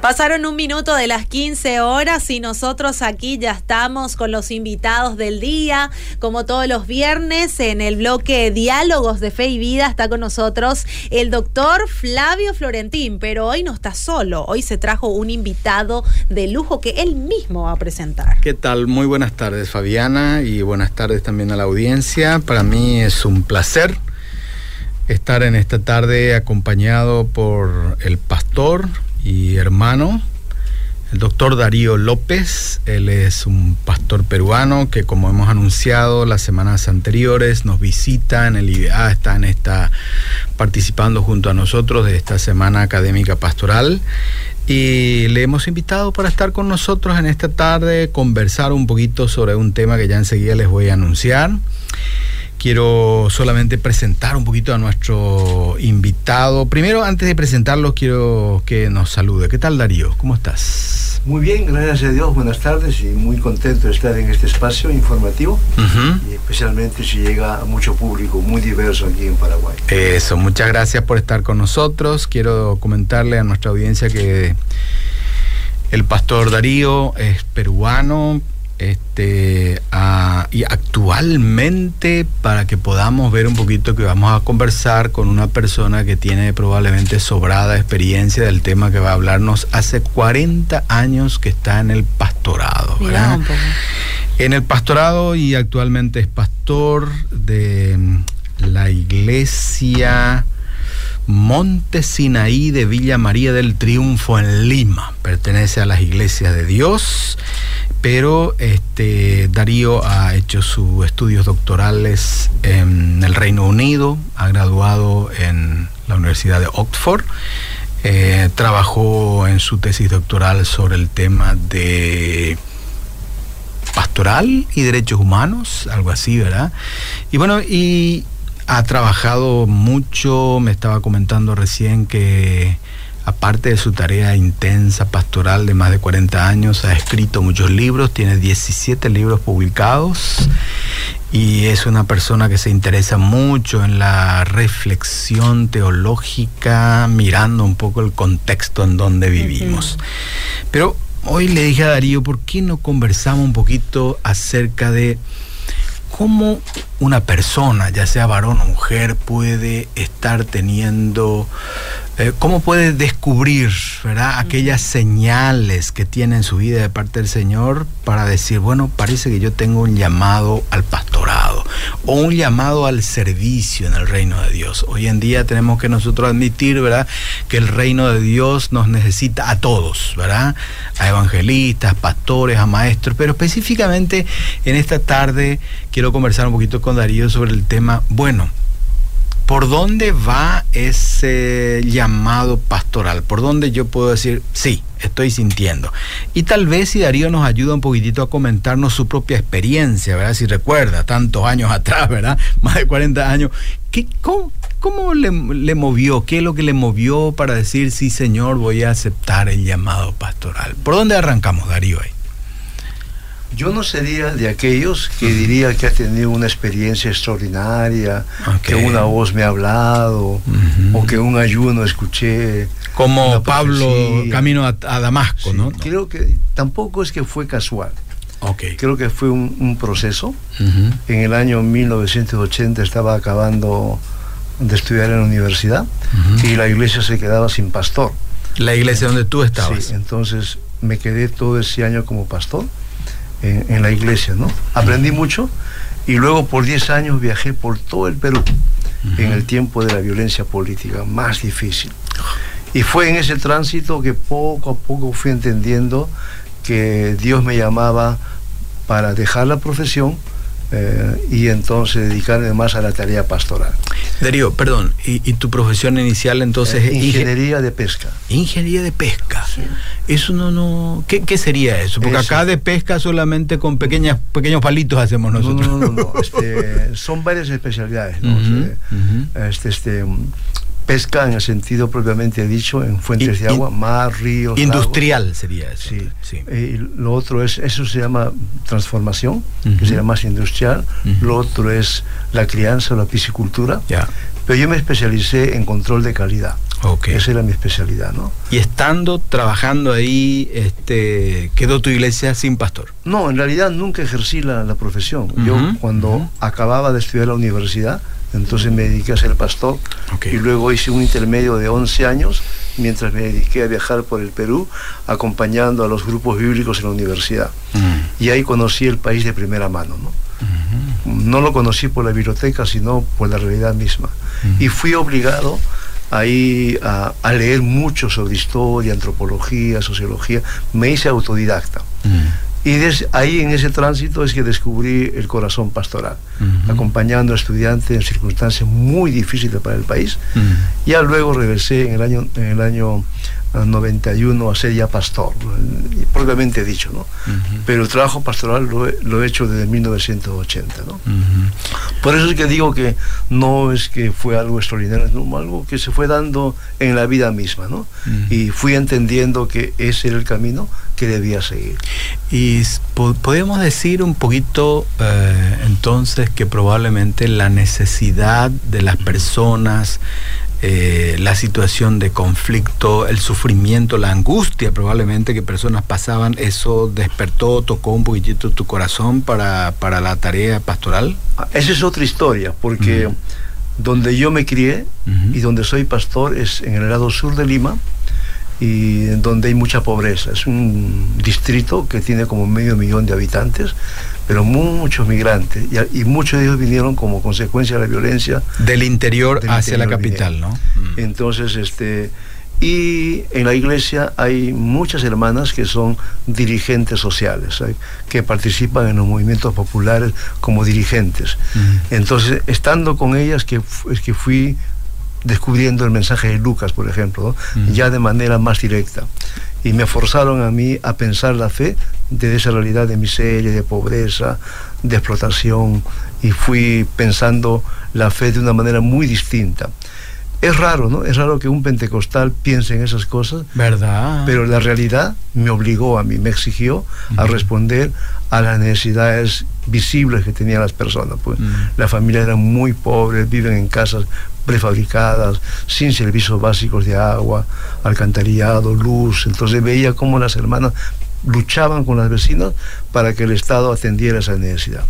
Pasaron un minuto de las 15 horas y nosotros aquí ya estamos con los invitados del día. Como todos los viernes, en el bloque Diálogos de Fe y Vida está con nosotros el doctor Flavio Florentín, pero hoy no está solo. Hoy se trajo un invitado de lujo que él mismo va a presentar. ¿Qué tal? Muy buenas tardes, Fabiana, y buenas tardes también a la audiencia. Para mí es un placer estar en esta tarde acompañado por el pastor y hermano, el doctor Darío López. Él es un pastor peruano que, como hemos anunciado las semanas anteriores, nos visita en el IBA, está en esta participando junto a nosotros de esta semana académica pastoral. Y le hemos invitado para estar con nosotros en esta tarde, conversar un poquito sobre un tema que ya enseguida les voy a anunciar. Quiero solamente presentar un poquito a nuestro invitado. Primero, antes de presentarlo, quiero que nos salude. ¿Qué tal, Darío? ¿Cómo estás? Muy bien, gracias a Dios. Buenas tardes y muy contento de estar en este espacio informativo. Y especialmente si llega a mucho público muy diverso aquí en Paraguay. Eso, muchas gracias por estar con nosotros. Quiero comentarle a nuestra audiencia que el pastor Darío es peruano, este, y actualmente, para que podamos ver un poquito que vamos a conversar con una persona que tiene probablemente sobrada experiencia del tema que va a hablarnos, hace 40 años que está en el pastorado, En el pastorado y actualmente es pastor de la iglesia Monte Sinaí de Villa María del Triunfo en Lima. Pertenece a las iglesias de Dios pero este, Darío ha hecho sus estudios doctorales en el Reino Unido, ha graduado en la Universidad de Oxford, eh, trabajó en su tesis doctoral sobre el tema de pastoral y derechos humanos, algo así, ¿verdad? Y bueno, y ha trabajado mucho, me estaba comentando recién que aparte de su tarea intensa pastoral de más de 40 años, ha escrito muchos libros, tiene 17 libros publicados y es una persona que se interesa mucho en la reflexión teológica, mirando un poco el contexto en donde vivimos. Pero hoy le dije a Darío, ¿por qué no conversamos un poquito acerca de cómo una persona, ya sea varón o mujer, puede estar teniendo eh, ¿Cómo puede descubrir ¿verdad? aquellas señales que tiene en su vida de parte del Señor para decir, bueno, parece que yo tengo un llamado al pastorado o un llamado al servicio en el reino de Dios? Hoy en día tenemos que nosotros admitir ¿verdad? que el reino de Dios nos necesita a todos, ¿verdad? a evangelistas, pastores, a maestros, pero específicamente en esta tarde quiero conversar un poquito con Darío sobre el tema, bueno, ¿Por dónde va ese llamado pastoral? ¿Por dónde yo puedo decir, sí, estoy sintiendo? Y tal vez si Darío nos ayuda un poquitito a comentarnos su propia experiencia, ¿verdad? Si recuerda, tantos años atrás, ¿verdad? Más de 40 años. ¿Qué, ¿Cómo, le, le, movió? ¿Qué es lo que le movió para decir, sí, Señor, voy a aceptar el llamado pastoral? ¿Por dónde arrancamos, Darío, ahí? Yo no sería de aquellos que diría que ha tenido una experiencia extraordinaria, que una voz me ha hablado, o que un ayuno escuché. Como Pablo camino a, Damasco, ¿no? Creo que tampoco es que fue casual. Okay. Creo que fue un, proceso. En el año 1980 estaba acabando de estudiar en la universidad y la iglesia se quedaba sin pastor. La iglesia donde tú estabas. Sí, entonces me quedé todo ese año como pastor en, la iglesia, ¿no? Aprendí mucho y luego por 10 años viajé por todo el Perú en el tiempo de la violencia política más difícil. Y fue en ese tránsito que poco a poco fui entendiendo que Dios me llamaba para dejar la profesión eh, y entonces dedicarme más a la tarea pastoral. Darío, perdón, ¿y, tu profesión inicial entonces es ingeniería de pesca? Ingeniería de pesca. Eso no, no. ¿Qué, sería eso? Porque acá de pesca solamente con pequeñas, pequeños palitos hacemos nosotros. No, no, no, este, son varias especialidades. ¿no? este, este, pesca en el sentido propiamente dicho, en fuentes de agua, mar, ríos. Industrial sería eso. Sí. sí. Y lo otro es, eso se llama transformación, que sería más industrial. Lo otro es la crianza o la piscicultura. Pero yo me especialicé en control de calidad. Okay. Esa era mi especialidad, ¿no? Y estando trabajando ahí, este, quedó tu iglesia sin pastor. No, en realidad nunca ejercí la, la profesión. Yo Ujú, cuando ujú. acababa de estudiar la universidad, entonces me dediqué a ser pastor y luego hice un intermedio de 11 años mientras me dediqué a viajar por el Perú acompañando a los grupos bíblicos en la universidad. Mm. Y ahí conocí el país de primera mano, ¿no? No lo conocí por la biblioteca, sino por la realidad misma. Y fui obligado ahí a, a leer mucho sobre historia, antropología, sociología. Me hice autodidacta. Mm. Y des- ahí en ese tránsito es que descubrí el corazón pastoral, Ujú. acompañando a estudiantes en circunstancias muy difíciles para el país. Mm. Ya luego regresé en el año, en el año ah, 91 a ser ya pastor, eh, propiamente dicho, ¿no? Ujú. Pero el trabajo pastoral lo he, lo he hecho desde 1980, ¿no? Ujú. Por eso es que digo que no es que fue algo extraordinario, no, algo que se fue dando en la vida misma, ¿no? Mm. Y fui entendiendo que ese era el camino que debía seguir. Y podemos decir un poquito eh, entonces que probablemente la necesidad de las personas, eh, la situación de conflicto, el sufrimiento, la angustia probablemente que personas pasaban, eso despertó, tocó un poquitito tu corazón para, para la tarea pastoral. Ah, Esa es otra historia, porque donde yo me crié y donde soy pastor es en el lado sur de Lima y donde hay mucha pobreza. Es un distrito que tiene como medio millón de habitantes, pero muchos migrantes y, muchos de ellos vinieron como consecuencia de la violencia Del interior Del hacia la capital, ¿no? Mm. Entonces, este, y en la iglesia hay muchas hermanas que son dirigentes sociales, ¿eh? que participan en los movimientos populares como dirigentes. Mm. Entonces, estando con ellas, que, es que fui descubriendo el mensaje de Lucas, por ejemplo, ¿no? Mm. ya de manera más directa. Y me forzaron a mí a pensar la fe desde esa realidad de miseria, de pobreza, de explotación, y fui pensando la fe de una manera muy distinta. Es raro, ¿no? Es raro que un pentecostal piense en esas cosas, ¿Verdad? pero la realidad me obligó a mí, me exigió a responder a las necesidades visibles que tenían las personas. Pues las familias eran muy pobres, viven en casas prefabricadas, sin servicios básicos de agua, alcantarillado, luz. Entonces veía cómo las hermanas luchaban con las vecinas para que el Estado atendiera esa necesidad.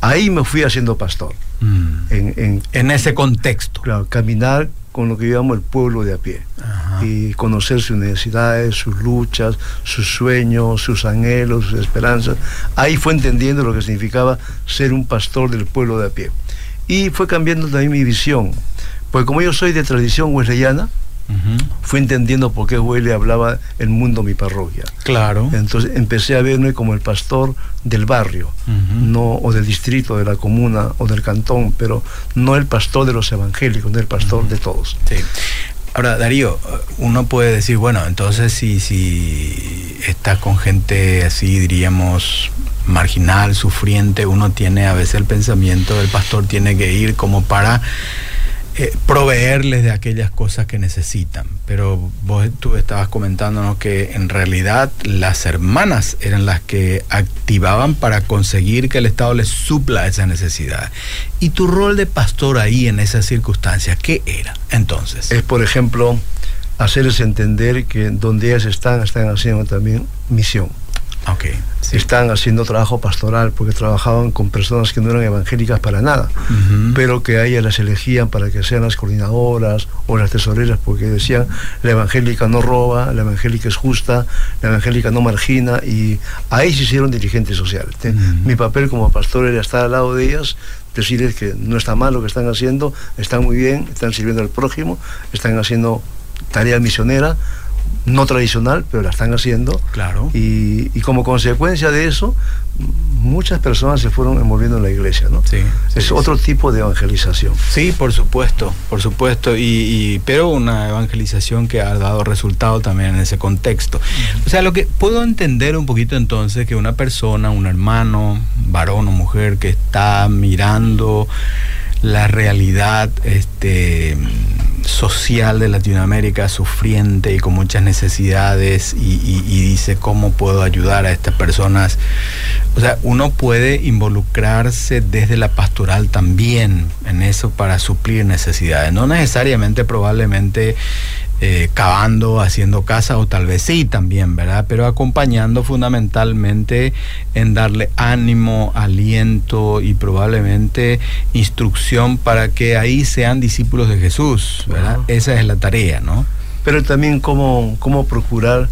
Ahí me fui haciendo pastor, Mm. en, en En ese contexto. claro, caminar con lo que llamamos el pueblo de a pie y conocer sus necesidades, sus luchas, sus sueños, sus anhelos, sus esperanzas. Ahí fue entendiendo lo que significaba ser un pastor del pueblo de a pie. Y fue cambiando también mi visión, porque como yo soy de tradición wesleyana, Fui entendiendo por qué Wesley hablaba el mundo mi parroquia. Claro. Entonces empecé a verme como el pastor del barrio, no o del distrito, de la comuna o del cantón, pero no el pastor de los evangélicos, no el pastor de todos. Sí. Ahora, Darío, uno puede decir, bueno, entonces si, si estás con gente así, diríamos, marginal, sufriente, uno tiene a veces el pensamiento del pastor tiene que ir como para eh, proveerles de aquellas cosas que necesitan. Pero vos tú estabas comentándonos que en realidad las hermanas eran las que activaban para conseguir que el Estado les supla esa necesidad. ¿Y tu rol de pastor ahí en esas circunstancias, qué era entonces? es, por ejemplo, hacerles entender que donde ellas están, están haciendo también misión. Ok. sí. Están haciendo trabajo pastoral porque trabajaban con personas que no eran evangélicas para nada, pero que a ellas las elegían para que sean las coordinadoras o las tesoreras porque decían la evangélica no roba, la evangélica es justa, la evangélica no margina y ahí se hicieron dirigentes sociales. Te- Ujú. Mi papel como pastor era estar al lado de ellas, decirles que no está mal lo que están haciendo, están muy bien, están sirviendo al prójimo, están haciendo tarea misionera, no tradicional, pero la están haciendo. Claro. Y, y como consecuencia de eso, muchas personas se fueron envolviendo en la iglesia, ¿no? Sí, es sí, otro tipo de evangelización. Sí, por supuesto, por supuesto, y, y- pero una evangelización que ha dado resultado también en ese contexto. O sea, lo que puedo entender un poquito entonces que una persona, un hermano, varón o mujer que está mirando la realidad este social de Latinoamérica sufriente y con muchas necesidades y, dice cómo puedo ayudar a estas personas. O sea, uno puede involucrarse desde la pastoral también en eso para suplir necesidades. No necesariamente probablemente eh, cavando, haciendo casa, o tal vez sí también, ¿verdad? Pero acompañando fundamentalmente en darle ánimo, aliento y probablemente instrucción para que ahí sean discípulos de Jesús, ¿verdad? Esa es la tarea, ¿no? Pero también cómo, cómo procurar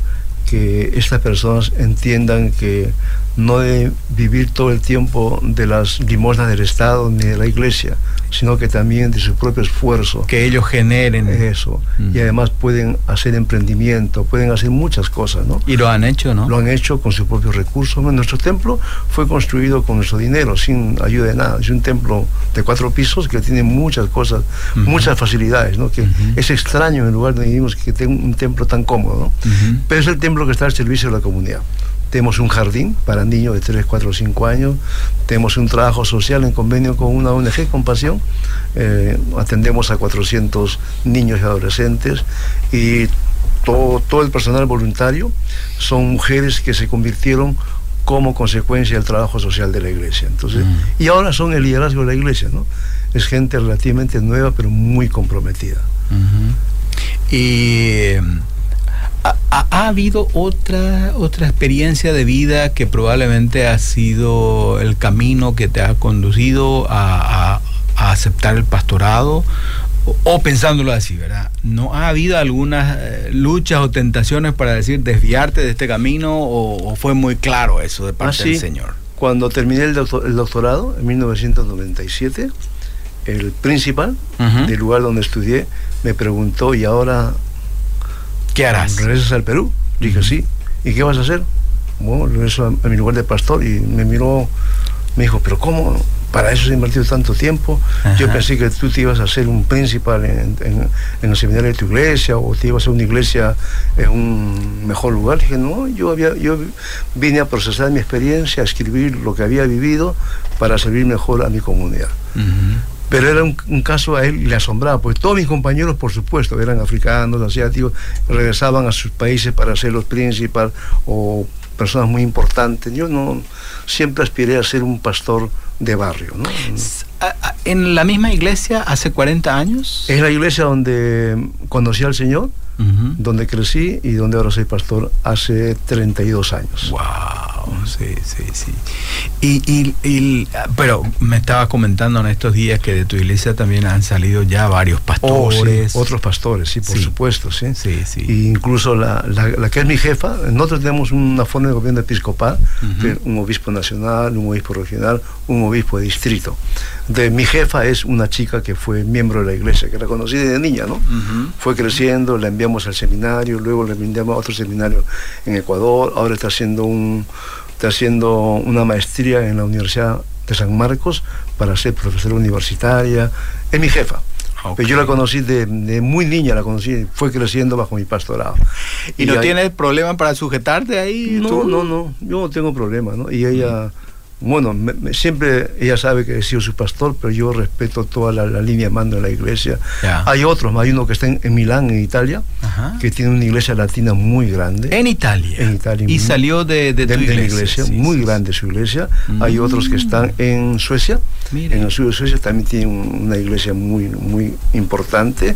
que estas personas entiendan que no de vivir todo el tiempo de las limosnas del Estado ni de la Iglesia, sino que también de su propio esfuerzo. Que ellos generen. Eso. Mm. Y además pueden hacer emprendimiento, pueden hacer muchas cosas, ¿no? Y lo han hecho, ¿no? Lo han hecho con sus propios recursos. Nuestro templo fue construido con nuestro dinero, sin ayuda de nada. Es un templo de cuatro pisos que tiene muchas cosas, muchas facilidades, ¿no? Que es extraño en el lugar donde vivimos que tenga un templo tan cómodo, ¿no? Pero es el templo que está al servicio de la comunidad. Tenemos un jardín para niños de 3, 4, 5 años. Tenemos un trabajo social en convenio con una ONG, Compasión. Eh, atendemos a 400 niños y adolescentes. Y todo, todo el personal voluntario son mujeres que se convirtieron como consecuencia del trabajo social de la iglesia. Entonces, mm. Y ahora son el liderazgo de la iglesia, ¿no? Es gente relativamente nueva, pero muy comprometida. Y ¿Ha, habido otra, otra experiencia de vida que probablemente ha sido el camino que te ha conducido a, aceptar el pastorado? O, pensándolo así, ¿verdad? ¿No ha habido algunas eh, luchas o tentaciones para decir desviarte de este camino o, fue muy claro eso de parte ah, del Señor? Cuando terminé el, doctorado en 1997, el principal del lugar donde estudié me preguntó, ¿y ahora ¿Qué harás? ¿Regresas al Perú? Dije, sí. ¿Y qué vas a hacer? Bueno, regreso a, mi lugar de pastor y me miró, me dijo, pero ¿cómo? Para eso se ha invertido tanto tiempo. Yo pensé que tú te ibas a ser un principal en, en, el seminario de tu iglesia o te ibas a una iglesia en un mejor lugar. Dije, no, yo, había, yo vine a procesar mi experiencia, a escribir lo que había vivido para servir mejor a mi comunidad. Pero era un, caso a él y le asombraba, pues todos mis compañeros, por supuesto, eran africanos, asiáticos, regresaban a sus países para ser los principales o personas muy importantes. Yo no siempre aspiré a ser un pastor de barrio. ¿no? ¿En la misma iglesia hace 40 años? Es la iglesia donde conocí al Señor donde crecí y donde ahora soy pastor hace 32 años. ¡Wow! Sí, sí, sí. Y, y, pero me estaba comentando en estos días que de tu iglesia también han salido ya varios oh, pastores. otros pastores, sí, por supuesto, sí. Sí, sí. Y incluso la, la, que es mi jefa, nosotros tenemos una forma de gobierno episcopal, un obispo nacional, un obispo regional, un obispo de distrito. De, mi jefa es una chica que fue miembro de la iglesia, que la conocí desde niña, ¿no? Fue creciendo, la enviamos al seminario, luego le enviamos a otro seminario en Ecuador, ahora está haciendo, un, está haciendo una maestría en la Universidad de San Marcos para ser profesora universitaria. Es mi jefa. yo la conocí de, muy niña, la conocí, fue creciendo bajo mi pastorado. ¿Y, no tienes problema para sujetarte ahí? No, no, no, yo no tengo problema, ¿no? Y ella bueno, siempre ella sabe que he sido su pastor, pero yo respeto toda la, línea de mando de la iglesia. Hay otros, hay uno que está en, Milán, en Italia, que tiene una iglesia latina muy grande. En Italia. En Italia. Y salió de, de, iglesia. la iglesia, muy grande su iglesia. Hay mm. otros que están en Suecia. En el sur de Suecia también tiene una iglesia muy, muy importante.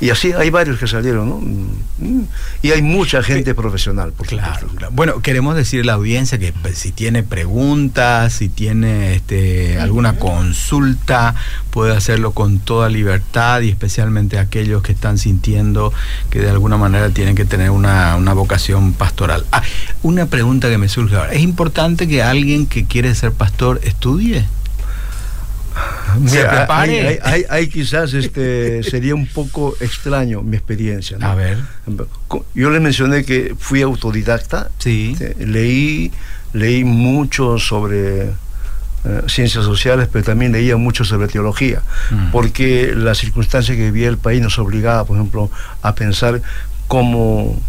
Y así hay varios que salieron, ¿no? Mm. Y hay mucha gente profesional, por claro, Bueno, queremos decir a la audiencia que pues, si tiene preguntas, si tiene este, alguna consulta, puede hacerlo con toda libertad y especialmente aquellos que están sintiendo que de alguna manera tienen que tener una, vocación pastoral. Ah, una pregunta que me surge ahora. ¿Es importante que alguien que quiere ser pastor estudie? se prepare. Hay, quizás este sería un poco extraño mi experiencia. A ver. Yo le mencioné que fui autodidacta. Sí. Este, leí leí mucho sobre eh, ciencias sociales, pero también leía mucho sobre teología, mm. porque la circunstancia que vivía el país nos obligaba, por ejemplo, a pensar cómo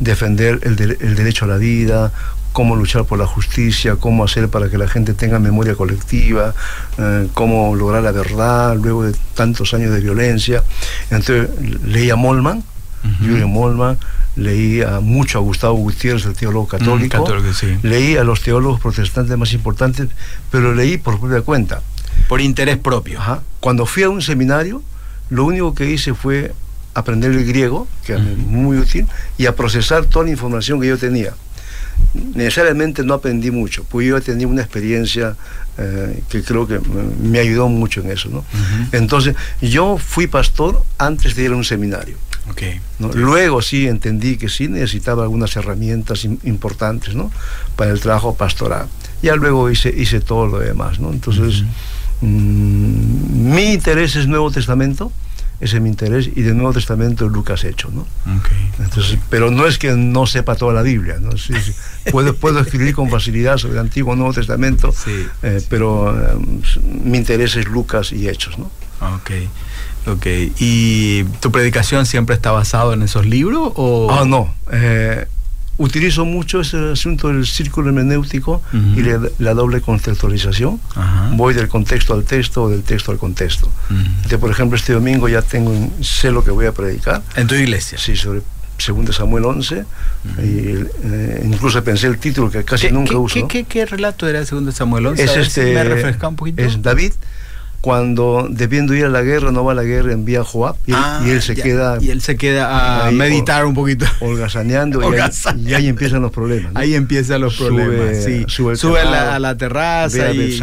defender el, derecho a la vida, cómo luchar por la justicia, cómo hacer para que la gente tenga memoria colectiva, eh, cómo lograr la verdad luego de tantos años de violencia. Entonces leí a Molman, uh Molman, leí a mucho a Gustavo Gutiérrez, el teólogo mm, católico, leí a los teólogos protestantes más importantes, pero leí por propia cuenta. Por interés propio. Cuando fui a un seminario, lo único que hice fue aprender el griego, que es muy útil, y a procesar toda la información que yo tenía necesariamente no aprendí mucho, pues yo tenía una experiencia eh, que creo que me ayudó mucho en eso. ¿no? Entonces, yo fui pastor antes de ir a un seminario. Okay. Luego sí entendí que sí necesitaba algunas herramientas importantes ¿no? para el trabajo pastoral. Ya luego hice, hice todo lo demás. ¿no? Entonces, mm, mi interés es Nuevo Testamento ese es mi interés, y del Nuevo Testamento Lucas hecho, ¿no? Entonces, pero no es que no sepa toda la Biblia, ¿no? Sí, Puedo, puedo escribir con facilidad sobre el Antiguo y Nuevo Testamento, eh, pero eh, mi interés es Lucas y Hechos, ¿no? Ok, ok. ¿Y tu predicación siempre está basada en esos libros? O? Ah, no. Eh, utilizo mucho ese asunto del círculo hermenéutico y la doble contextualización. Voy del contexto al texto o del texto al contexto. por ejemplo, este domingo ya tengo, sé lo que voy a predicar. ¿En tu iglesia? Sí, sobre 2 Samuel 11. y, eh, incluso pensé el título que casi nunca uso. ¿qué, relato era 2 Samuel 11? Es este, ¿Me refresca un poquito? Es David cuando debiendo ir a la guerra, no va a la guerra, envía a Joab y, ah, él se queda. Y él se queda a meditar un poquito. Holgazaneando y, ahí, empiezan los problemas. Ahí empiezan los problemas. Sube, a la terraza y,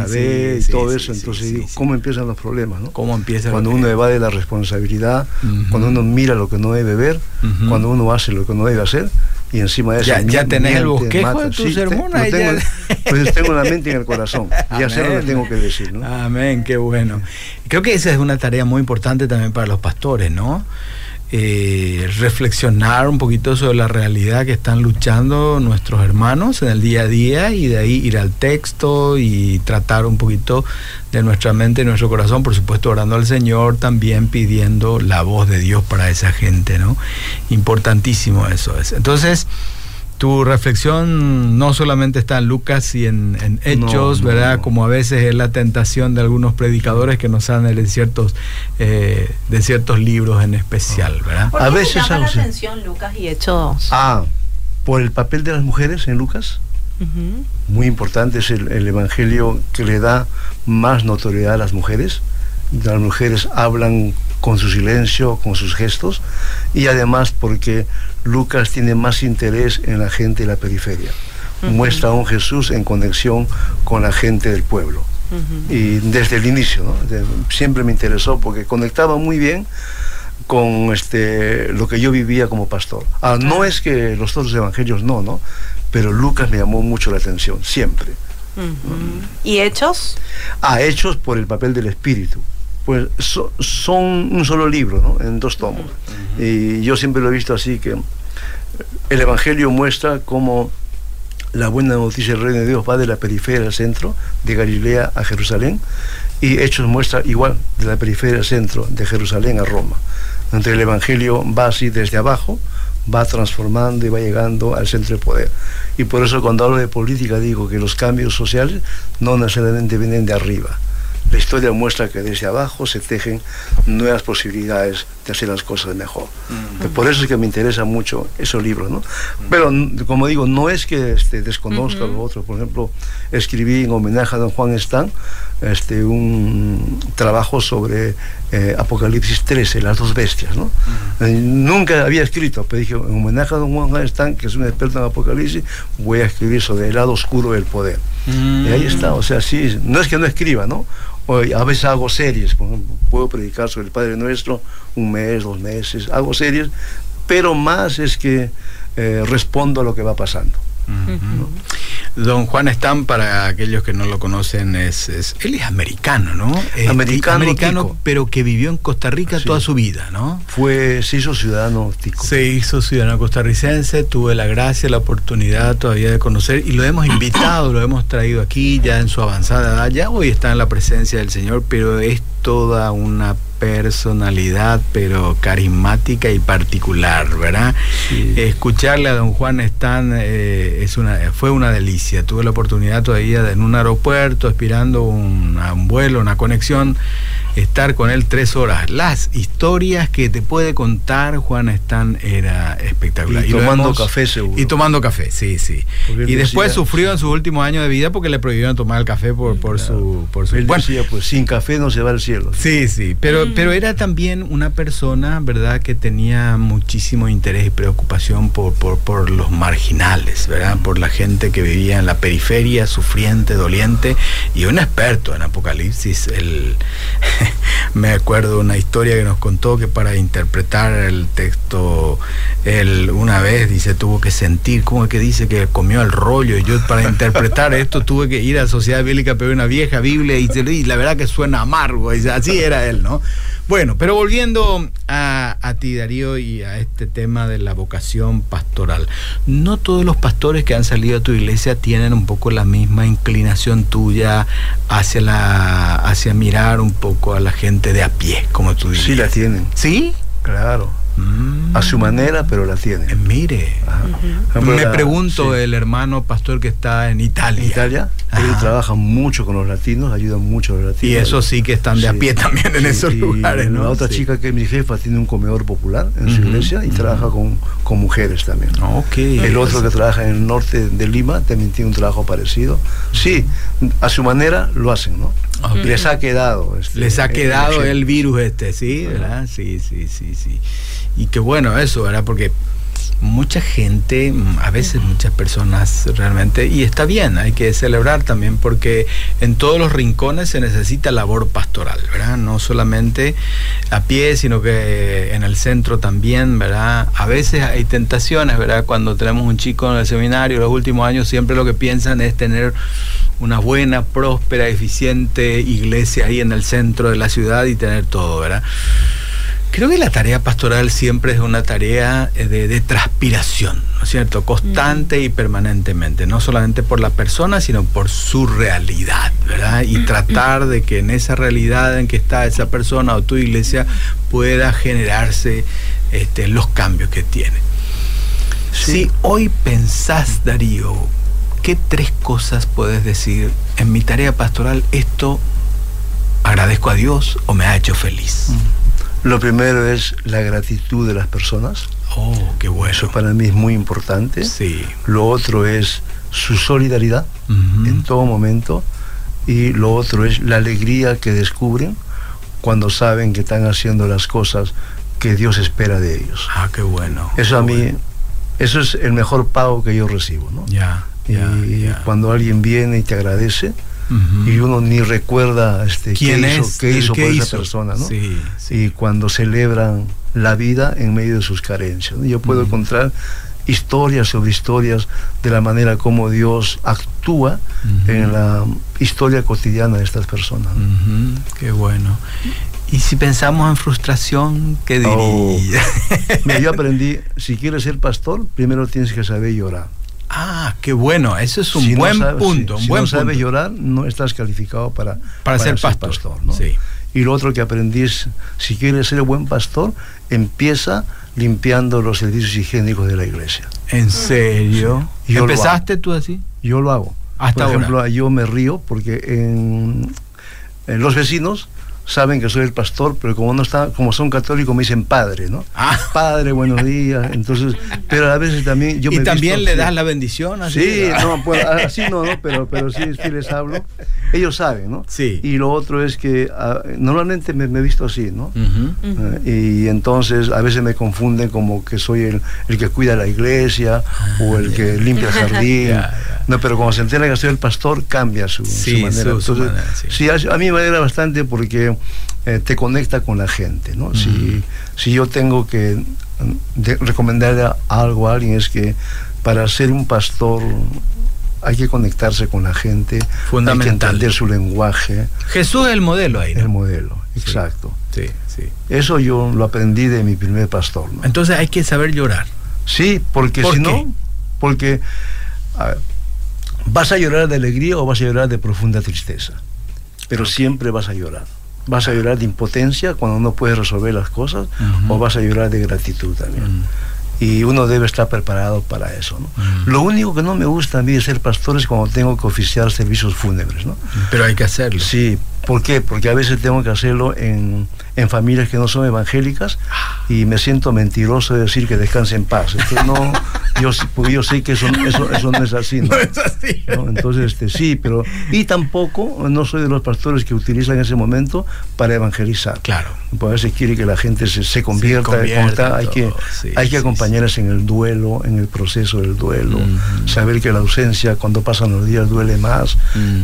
todo eso. Entonces, ¿cómo empiezan los problemas? ¿no? ¿Cómo empiezan Cuando uno evade la responsabilidad, cuando uno mira lo que no debe ver, cuando uno hace lo que no debe hacer y encima de eso ya, ya tenés el bosquejo de tu sermón tengo, pues tengo la mente en el corazón. Ya sé lo que tengo que decir ¿no? amén qué bueno. Creo que esa es una tarea muy importante también para los pastores no eh, reflexionar un poquito sobre la realidad que están luchando nuestros hermanos en el día a día y de ahí ir al texto y tratar un poquito de nuestra mente y nuestro corazón, por supuesto orando al Señor, también pidiendo la voz de Dios para esa gente, ¿no? Importantísimo eso es. Entonces, tu reflexión no solamente está en Lucas y en, Hechos, ¿verdad? Como a veces es la tentación de algunos predicadores que nos hablan de ciertos, eh, de ciertos libros en especial, ¿verdad? a veces llama la atención Lucas y Hechos? Ah, por el papel de las mujeres en Lucas. Muy importante es el, el, evangelio que le da más notoriedad a las mujeres. Las mujeres hablan con su silencio, con sus gestos, y además porque Lucas tiene más interés en la gente de la periferia. Muestra a un Jesús en conexión con la gente del pueblo. Y desde el inicio, siempre me interesó porque conectaba muy bien con este, lo que yo vivía como pastor. Ah, no es que los otros evangelios no, ¿no? Pero Lucas me llamó mucho la atención, siempre. ¿Y hechos? Ah, hechos por el papel del Espíritu pues son un solo libro, ¿no? en dos tomos. Y yo siempre lo he visto así, que el Evangelio muestra cómo la buena noticia del reino de Dios va de la periferia al centro, de Galilea a Jerusalén, y Hechos muestra igual, de la periferia al centro, de Jerusalén a Roma. Entonces el Evangelio va así desde abajo, va transformando y va llegando al centro de poder. Y por eso cuando hablo de política digo que los cambios sociales no necesariamente vienen de arriba, la historia muestra que desde abajo se tejen nuevas posibilidades de hacer las cosas mejor. Por eso es que me interesa mucho esos libros. ¿no? Pero, como digo, no es que este, desconozca lo otro. Por ejemplo, escribí en homenaje a don Juan Stan este, un trabajo sobre eh, Apocalipsis 13, las dos bestias. ¿no? Eh, nunca había escrito, pero dije, en homenaje a don Juan Stan, que es un experto en Apocalipsis, voy a escribir sobre el lado oscuro del poder. Y ahí está, o sea, sí, no es que no escriba, ¿no? a veces hago series, puedo predicar sobre el Padre Nuestro un mes, dos meses, hago series, pero más es que eh, respondo a lo que va pasando. Don Juan Stam, para aquellos que no lo conocen, es, él es americano, ¿no? americano, americano pero que vivió en Costa Rica toda su vida, ¿no? Fue, se hizo ciudadano tico. Se hizo ciudadano costarricense, tuve la gracia, la oportunidad todavía de conocer y lo hemos invitado, lo hemos traído aquí ya en su avanzada edad, ya hoy está en la presencia del Señor, pero es toda una personalidad, pero carismática y particular, ¿verdad? Escucharle a don Juan Stan eh, es una, fue una delicia. Tuve la oportunidad todavía de, en un aeropuerto, aspirando un, a un vuelo, una conexión, estar con él tres horas. Las historias que te puede contar Juan Stan era espectacular. Y, tomando café seguro. Y tomando café, sí, sí. Y después sufrió en sus últimos años de vida porque le prohibieron tomar el café por, por su... Por su él decía, pues sin café no se va al cielo. Sí, sí, pero, mm. pero era también una persona, ¿verdad?, que tenía muchísimo interés y preocupación por, por, por los marginales, ¿verdad? Por la gente que vivía en la periferia, sufriente, doliente, y un experto en Apocalipsis. El, me acuerdo una historia que nos contó que para interpretar el texto, él una vez dice, tuvo que sentir, como es que dice que comió el rollo, y yo para interpretar esto tuve que ir a Sociedad Bíblica, pero una vieja Biblia, y, y la verdad que suena amargo, y así era él, ¿no? Bueno, pero volviendo a, a, ti, Darío, y a este tema de la vocación pastoral, no todos los pastores que han salido a tu iglesia tienen un poco la misma inclinación tuya hacia la hacia mirar un poco a la gente de a pie, como tú dices. Sí, la tienen. ¿Sí? Claro. A su manera, pero la tiene. Eh, mire, me pregunto el hermano pastor que está en Italia. Italia, él trabaja mucho con los latinos, ayuda mucho a los latinos. Y eso sí que están de a pie también en esos lugares, ¿no? La otra chica que es mi jefa tiene un comedor popular en su iglesia y trabaja con, con, mujeres también. Okay. El otro que trabaja en el norte de Lima también tiene un trabajo parecido. Sí, a su manera lo hacen, ¿no? Les ha quedado. Este, Les ha quedado el, virus este, ¿sí? ¿verdad? Sí, sí, sí, sí. Y qué bueno eso, ¿verdad? Porque mucha gente, a veces muchas personas realmente, y está bien, hay que celebrar también porque en todos los rincones se necesita labor pastoral, ¿verdad? No solamente a pie, sino que en el centro también, ¿verdad? A veces hay tentaciones, ¿verdad? Cuando tenemos un chico en el seminario, los últimos años siempre lo que piensan es tener una buena, próspera, eficiente iglesia ahí en el centro de la ciudad y tener todo, ¿verdad? Creo que la tarea pastoral siempre es una tarea eh, de, transpiración, ¿no es cierto? Constante y permanentemente, no solamente por la persona, sino por su realidad, ¿verdad? Y tratar de que en esa realidad en que está esa persona o tu iglesia pueda generarse este, los cambios que tiene. Si hoy pensás, Darío, ¿qué tres cosas puedes decir en mi tarea pastoral? Esto agradezco a Dios o me ha hecho feliz. Lo primero es la gratitud de las personas. Oh, qué bueno. Eso para mí es muy importante. Sí. Lo otro es su solidaridad en todo momento. Y lo otro es la alegría que descubren cuando saben que están haciendo las cosas que Dios espera de ellos. Ah, qué bueno. Eso a mí, eso es el mejor pago que yo recibo, ¿no? Ya. y cuando alguien viene y te agradece, y uno ni recuerda este, ¿Quién qué es? hizo, qué hizo por esa persona, ¿no? Sí, Y cuando celebran la vida en medio de sus carencias. Yo puedo encontrar historias sobre historias de la manera como Dios actúa en la historia cotidiana de estas personas. Qué bueno. Y si pensamos en frustración, ¿qué oh. diría? Mira, yo aprendí, si quieres ser pastor, primero tienes que saber llorar. Ah, qué bueno, eso es un buen punto. Si, buen no sabes llorar, no estás calificado para, para, ser, pastor. sí. Y lo otro que aprendí es, si quieres ser buen pastor, empieza limpiando los servicios higiénicos de la iglesia. ¿En serio? ¿Empezaste tú así? Yo lo hago. Hasta Por ejemplo, yo me río porque en, en los vecinos saben que soy el pastor, pero como no está, como son católicos me dicen padre, ¿no? Ah. Padre, buenos días. Entonces, pero a veces también yo ¿Y también le das la bendición así? Sí, no, pues, así no, no, pero, pero sí, sí les hablo. Ellos saben, ¿no? Sí. Y lo otro es que ah, normalmente me, he visto así, ¿no? Eh, y entonces a veces me confunden como que soy el, el que cuida la iglesia o el que limpia el jardín. No, pero cuando se entera que soy el pastor, cambia su, manera. sí. a, mí me alegra bastante porque eh, te conecta con la gente, ¿no? si, si, yo tengo que recomendarle algo a alguien es que para ser un pastor hay que conectarse con la gente, Fundamental. hay que entender su lenguaje. Jesús es el modelo ahí. El modelo, exacto. Sí, sí. Eso yo lo aprendí de mi primer pastor. ¿no? Entonces hay que saber llorar. Sí, porque si no, porque ¿Vas a llorar de alegría o vas a llorar de profunda tristeza? Pero siempre vas a llorar. ¿Vas a llorar de impotencia cuando no puedes resolver las cosas? ¿O vas a llorar de gratitud también? y uno debe estar preparado para eso. ¿no? Lo único que no me gusta a mí de ser pastor es cuando tengo que oficiar servicios fúnebres. ¿no? Pero hay que hacerlo. Sí, ¿por qué? Porque a veces tengo que hacerlo en, en familias que no son evangélicas y me siento mentiroso de decir que descanse en paz. Entonces, no, yo, porque yo sé que eso, eso, eso no es así. ¿no? es así. Entonces, este, sí, pero... Y tampoco no soy de los pastores que utilizan ese momento para evangelizar. Claro. Porque a veces quiere que la gente se, se convierta. hay, que, hay que acompañarles en el duelo, en el proceso del duelo. Saber que la ausencia, cuando pasan los días, duele más.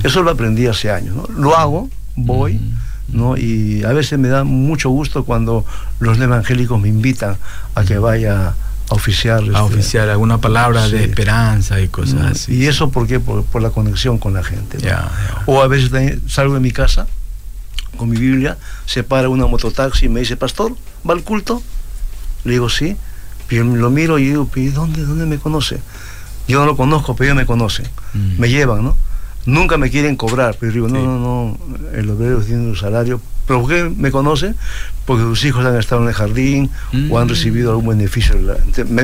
Eso lo aprendí hace años. ¿no? Lo hago, voy. ¿no? Y a veces me da mucho gusto cuando los evangélicos me invitan a que vaya a oficiar. A este, oficiar alguna palabra de esperanza y cosas así. Y eso porque por, por la conexión con la gente. O a veces salgo de mi casa con mi Biblia, se para una mototaxi y me dice, pastor, ¿va al culto? Le digo, sí. Y lo miro y digo, ¿dónde, ¿dónde me conoce? Yo no lo conozco, pero ellos me conocen. Mm. Me llevan, ¿no? Nunca me quieren cobrar, pero digo, no, no, no, el obrero tiene un salario. ¿Pero por qué me conoce? Porque sus hijos han estado en el jardín o han mm. recibido algún beneficio.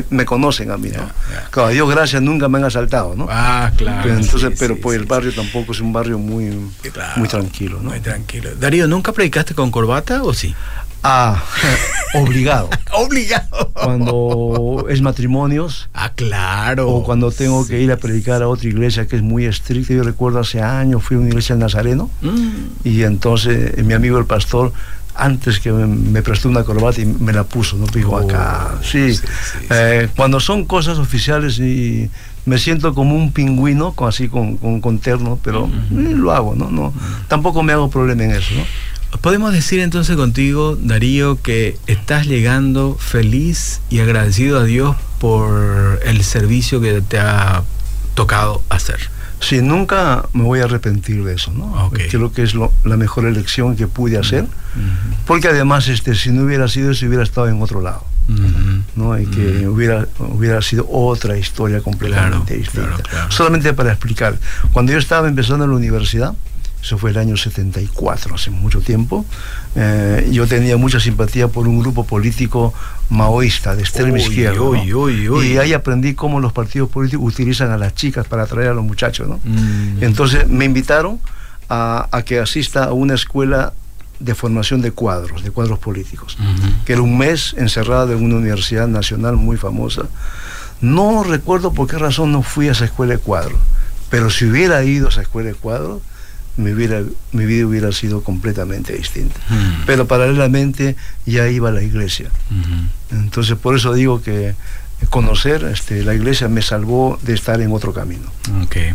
Me, conocen a mí, ¿no? Claro, a Dios gracias, nunca me han asaltado, ¿no? Ah, claro. Pero, entonces, pero pues el barrio tampoco es un barrio muy, muy tranquilo, ¿no? Muy tranquilo. Darío, ¿nunca predicaste con corbata o sí? Ah, obligado. obligado. Cuando es matrimonios. Ah, claro. O cuando tengo que ir a predicar a otra iglesia que es muy estricta. Yo recuerdo hace años fui a una iglesia en Nazareno mm. y entonces eh, mi amigo el pastor antes que me, prestó una corbata y me la puso, ¿no? Dijo acá. Oh, sí. Eh, cuando son cosas oficiales y me siento como un pingüino, así con, con, terno, pero eh, lo hago, ¿no? no Tampoco me hago problema en eso, ¿no? Podemos decir entonces contigo, Darío, que estás llegando feliz y agradecido a Dios por el servicio que te ha tocado hacer. Sí, nunca me voy a arrepentir de eso, ¿no? Creo que es la mejor elección que pude hacer, porque además este, si no hubiera sido eso, hubiera estado en otro lado. ¿no? y que hubiera, hubiera sido otra historia completamente distinta. Solamente para explicar, cuando yo estaba empezando en la universidad, eso fue el año 74, hace mucho tiempo. Eh, yo tenía mucha simpatía por un grupo político maoísta de extrema izquierda. y ahí aprendí cómo los partidos políticos utilizan a las chicas para atraer a los muchachos. ¿no? Mm. Entonces me invitaron a, que asista a una escuela de formación de cuadros, de cuadros políticos, que era un mes encerrado en una universidad nacional muy famosa. No recuerdo por qué razón no fui a esa escuela de cuadros, pero si hubiera ido a esa escuela de cuadros, mi vida, mi vida hubiera sido completamente distinta. Mm. Pero paralelamente ya iba a la iglesia. Entonces por eso digo que conocer este, la iglesia me salvó de estar en otro camino. Okay.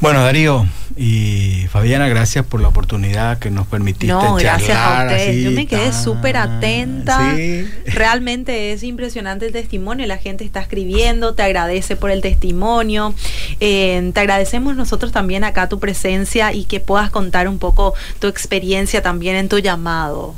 Bueno, Darío, y Fabiana, gracias por la oportunidad que nos permitiste no, gracias a ustedes. Yo me quedé súper atenta. Realmente es impresionante el testimonio. La gente está escribiendo, te agradece por el testimonio. Eh, te agradecemos nosotros también acá tu presencia y que puedas contar un poco tu experiencia también en tu llamado.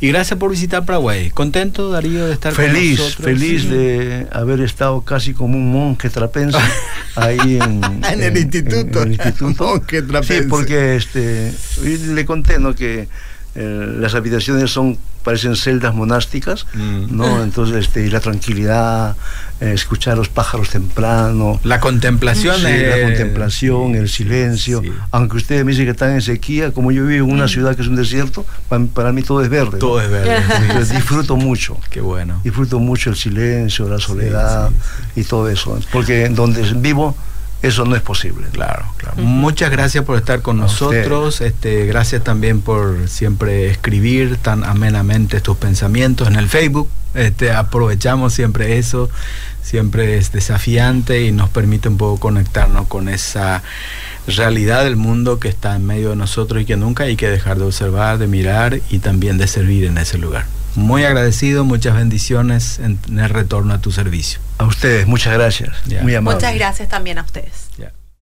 Y gracias por visitar Paraguay. ¿Contento, Darío, de estar feliz, con nosotros? Feliz de haber estado casi como un monje trapense ahí en, el instituto. En el instituto Sí, porque este, le conté ¿no? que eh, las habitaciones son parecen celdas monásticas, mm. ¿no? Entonces, este, y la tranquilidad, eh, escuchar los pájaros temprano. La contemplación. Sí, la contemplación, el silencio. Aunque ustedes me dicen que están en sequía, como yo vivo en una mm. ciudad que es un desierto, para, mí todo es verde. Todo es verde. disfruto mucho. Qué bueno. Disfruto mucho el silencio, la soledad y todo eso. Porque en donde vivo eso no es posible. Claro, claro. Muchas gracias por estar con nosotros. Este, gracias también por siempre escribir tan amenamente tus pensamientos en el Facebook. Este, aprovechamos siempre eso. Siempre es desafiante y nos permite un poco conectarnos con esa realidad del mundo que está en medio de nosotros y que nunca hay que dejar de observar, de mirar y también de servir en ese lugar. Muy agradecido, muchas bendiciones en el retorno a tu servicio. A ustedes, muchas gracias. Muy Muchas gracias también a ustedes.